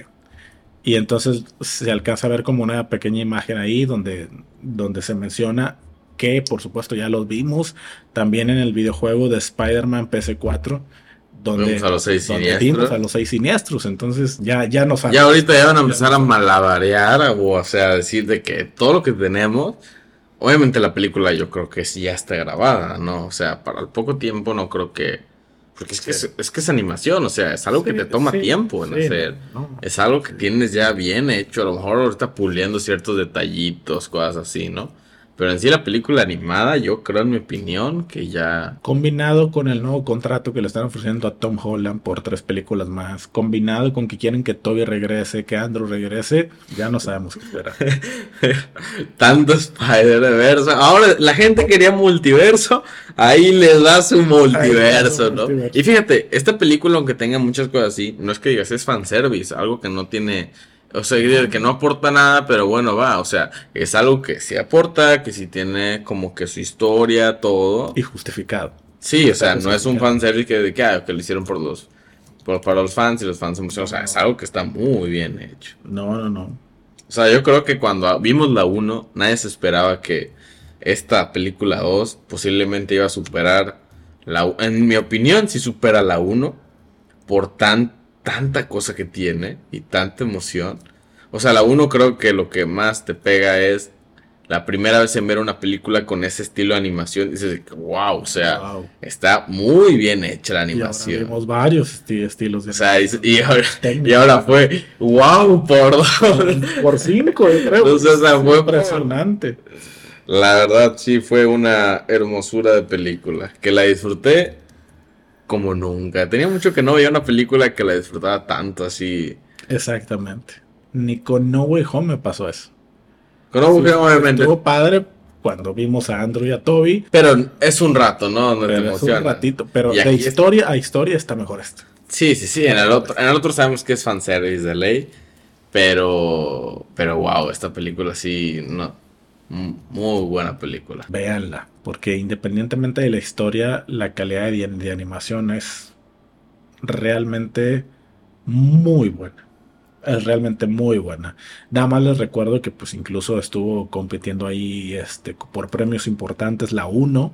Y entonces se alcanza a ver como una pequeña imagen ahí donde, donde se menciona que por supuesto ya los vimos también en el videojuego de Spider-Man PC4 donde Vemos a los seis siniestros. vimos a los seis siniestros entonces ya ya nos Ya ahorita ya van a empezar a malabarear, o, o sea, decir de que todo lo que tenemos, obviamente la película yo creo que sí ya está grabada, ¿no? O sea, para el poco tiempo no creo que... Porque es que, es, es que es animación, o sea, es algo que te toma sí, tiempo en sí, hacer. no. Es algo que tienes ya bien hecho, a lo mejor ahorita puliendo ciertos detallitos, cosas así, ¿no? Pero en sí la película animada, yo creo en mi opinión que ya... combinado con el nuevo contrato que le están ofreciendo a Tom Holland por tres películas más, combinado con que quieren que Toby regrese, que Andrew regrese, ya no sabemos qué esperar. Tanto Spider-Verse. Ahora la gente quería multiverso. Ahí les da su multiverso, ¿no? multiverso. Y fíjate, esta película, aunque tenga muchas cosas así, no es que digas es fanservice, algo que no tiene. O sea, que no aporta nada, pero bueno, va. O sea, es algo que sí aporta, que sí tiene como que su historia, todo. Y justificado. Sí, o sea, no es un fanservice que, que, ah, que lo hicieron por los. Por, para los fans y los fans se emocionan. O sea, es algo que está muy bien hecho. No, no, no. O sea, yo creo que cuando vimos la 1, nadie se esperaba que esta película 2 posiblemente iba a superar la En mi opinión, sí supera la 1 por tan, tanta cosa que tiene y tanta emoción. O sea, la 1 creo que lo que más te pega es la primera vez en ver una película con ese estilo de animación. Dices, wow, o sea, Wow. está muy bien hecha la Y ahora animación. vimos varios esti- estilos de O sea, y, y ahora, y Técnica. ahora fue, wow, por dos. por cinco, creo. Sea, o sea, fue impresionante. La verdad sí fue una hermosura de película, que la disfruté como nunca. Tenía mucho que no veía una película que la disfrutaba tanto así. Exactamente. Ni con No Way Home me pasó eso. Con un mujer, obviamente. Estuvo padre cuando vimos a Andrew y a Toby. Pero es un rato, ¿no? Donde te Pero es un ratito. Pero de historia a historia está mejor esto. Sí, sí, sí. En el otro, en el otro sabemos que es fanservice de ley. Pero, pero wow, esta película sí, no. M- Muy buena película. Véanla. Porque independientemente de la historia, la calidad de, de animación es realmente muy buena. Es realmente muy buena. Nada más les recuerdo que pues incluso estuvo compitiendo ahí este, por premios importantes la 1.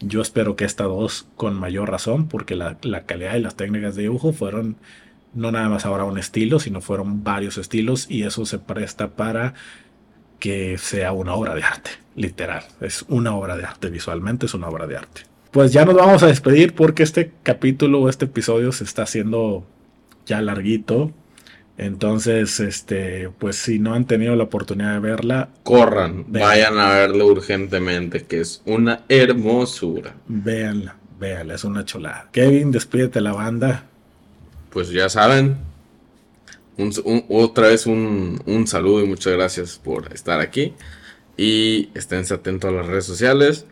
Yo espero que esta 2 con mayor razón porque la, la calidad y las técnicas de dibujo fueron no nada más ahora un estilo, sino fueron varios estilos y eso se presta para que sea una obra de arte, literal. Es una obra de arte, visualmente es una obra de arte. Pues ya nos vamos a despedir porque este capítulo o este episodio se está haciendo ya larguito. Entonces, este, pues si no han tenido la oportunidad de verla, Corran, vayan a verlo urgentemente, que es una hermosura. véanla, véanla, es una cholada. Kevin, despídete la banda. Pues ya saben, un- un- otra vez un, un saludo y muchas gracias por estar aquí. Y esténse atentos a las redes sociales.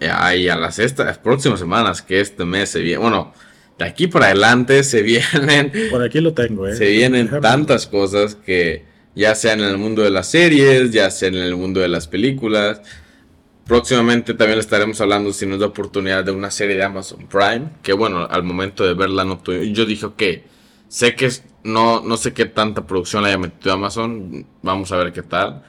eh, Ahí a las estas próximas semanas que este mes se viene. Bueno, de aquí para adelante se vienen. Por aquí lo tengo, ¿eh? Se vienen Déjame- tantas cosas que ya sea en el mundo de las series, ya sea en el mundo de las películas. Próximamente también le estaremos hablando si nos da oportunidad de una serie de Amazon Prime. Que bueno, al momento de verla no tuve- Yo dije, ok, sé que es- no, no sé qué tanta producción le haya metido Amazon. Vamos a ver qué tal.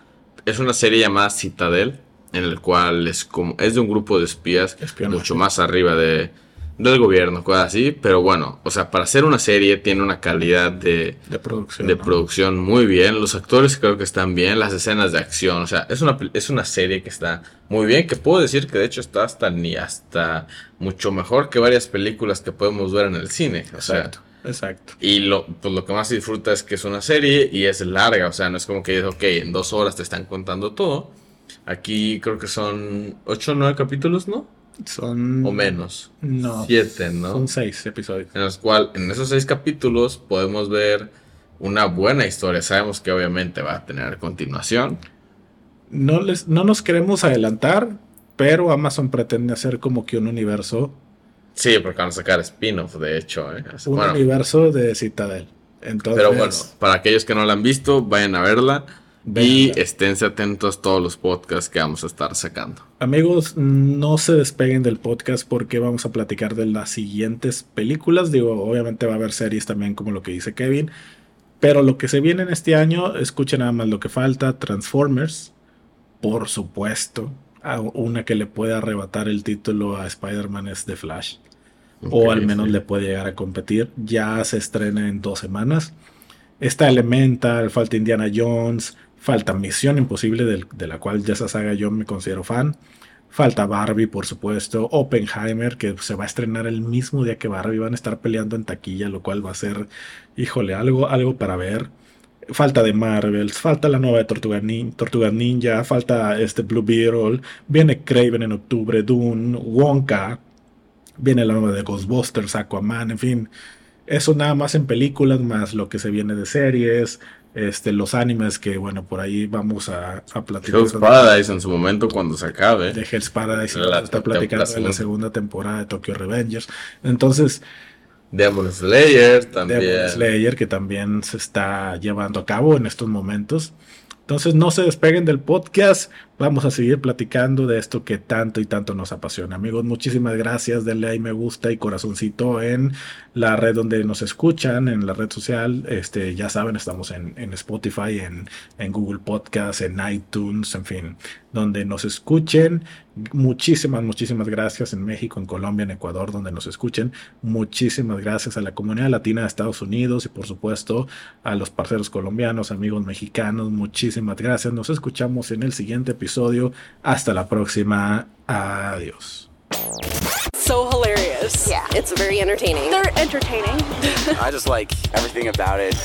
Es una serie llamada Citadel. En el cual es como. es de un grupo de espías. Espionaje. Mucho más arriba de, del gobierno, cosas así. Pero bueno, o sea, para hacer una serie tiene una calidad de De producción. de ¿no? producción muy bien. Los actores creo que están bien. Las escenas de acción. O sea, es una, es una serie que está muy bien. Que puedo decir que de hecho está hasta ni hasta mucho mejor que varias películas que podemos ver en el cine. O sea, Exacto, exacto. y lo, pues lo que más disfruta es que es una serie y es larga. O sea, no es como que dices, ok, en dos horas te están contando todo. Aquí creo que son ocho o nueve capítulos, ¿no? Son. O menos. No. Siete, ¿no? Son seis episodios. en los cuales en esos seis capítulos podemos ver una buena historia. Sabemos que obviamente va a tener continuación. No, les, no nos queremos adelantar, pero Amazon pretende hacer como que un universo, Sí, porque van a sacar spin-off, de hecho. ¿eh? un Bueno, universo de Citadel. Entonces, pero bueno, para aquellos que no la han visto, vayan a verla. Y esténse atentos a todos los podcasts que vamos a estar sacando. amigos, no se despeguen del podcast porque vamos a platicar de las siguientes películas. Digo, obviamente va a haber series también como lo que dice Kevin. Pero lo que se viene en este año, escuchen nada más lo que falta, Transformers, por supuesto, una que le puede arrebatar el título a Spider-Man es The Flash. O al menos le puede llegar a competir. Ya se estrena en dos semanas. Está Elemental, falta Indiana Jones, falta Misión Imposible, de la cual ya esa saga yo me considero fan. Falta Barbie, por supuesto. Oppenheimer, que se va a estrenar el mismo día que Barbie. Van a estar peleando en taquilla, lo cual va a ser, híjole, algo, algo para ver. Falta de Marvels, falta la nueva de Tortuga, Ninja, falta este Blue Beetle, viene Craven en octubre, Dune, Wonka, viene la nueva de Ghostbusters, Aquaman, en fin. Eso nada más en películas, más lo que se viene de series, este, los animes que, bueno, por ahí vamos a, a platicar. Hell's Paradise en su momento cuando se acabe. De Hell's Paradise, la, está platicando de la segunda temporada de Tokyo Revengers. Entonces... Demon Slayer también. Demon Slayer que también se está llevando a cabo en estos momentos. Entonces no se despeguen del podcast, vamos a seguir platicando de esto que tanto y tanto nos apasiona. Amigos, muchísimas gracias, denle ahí me gusta y corazoncito en la red donde nos escuchan, en la red social. Este, ya saben, estamos en, Spotify, en, en Google Podcast, en iTunes, en fin, donde nos escuchen. Muchísimas, muchísimas gracias en México, en Colombia, en Ecuador, donde nos escuchen. Muchísimas gracias a la comunidad latina de Estados Unidos y por supuesto a los parceros colombianos, amigos mexicanos. Muchísimas gracias. Nos escuchamos en el siguiente episodio. Hasta la próxima. Adiós. So hilarious. Yeah, it's very entertaining. They're entertaining. I just like everything about it.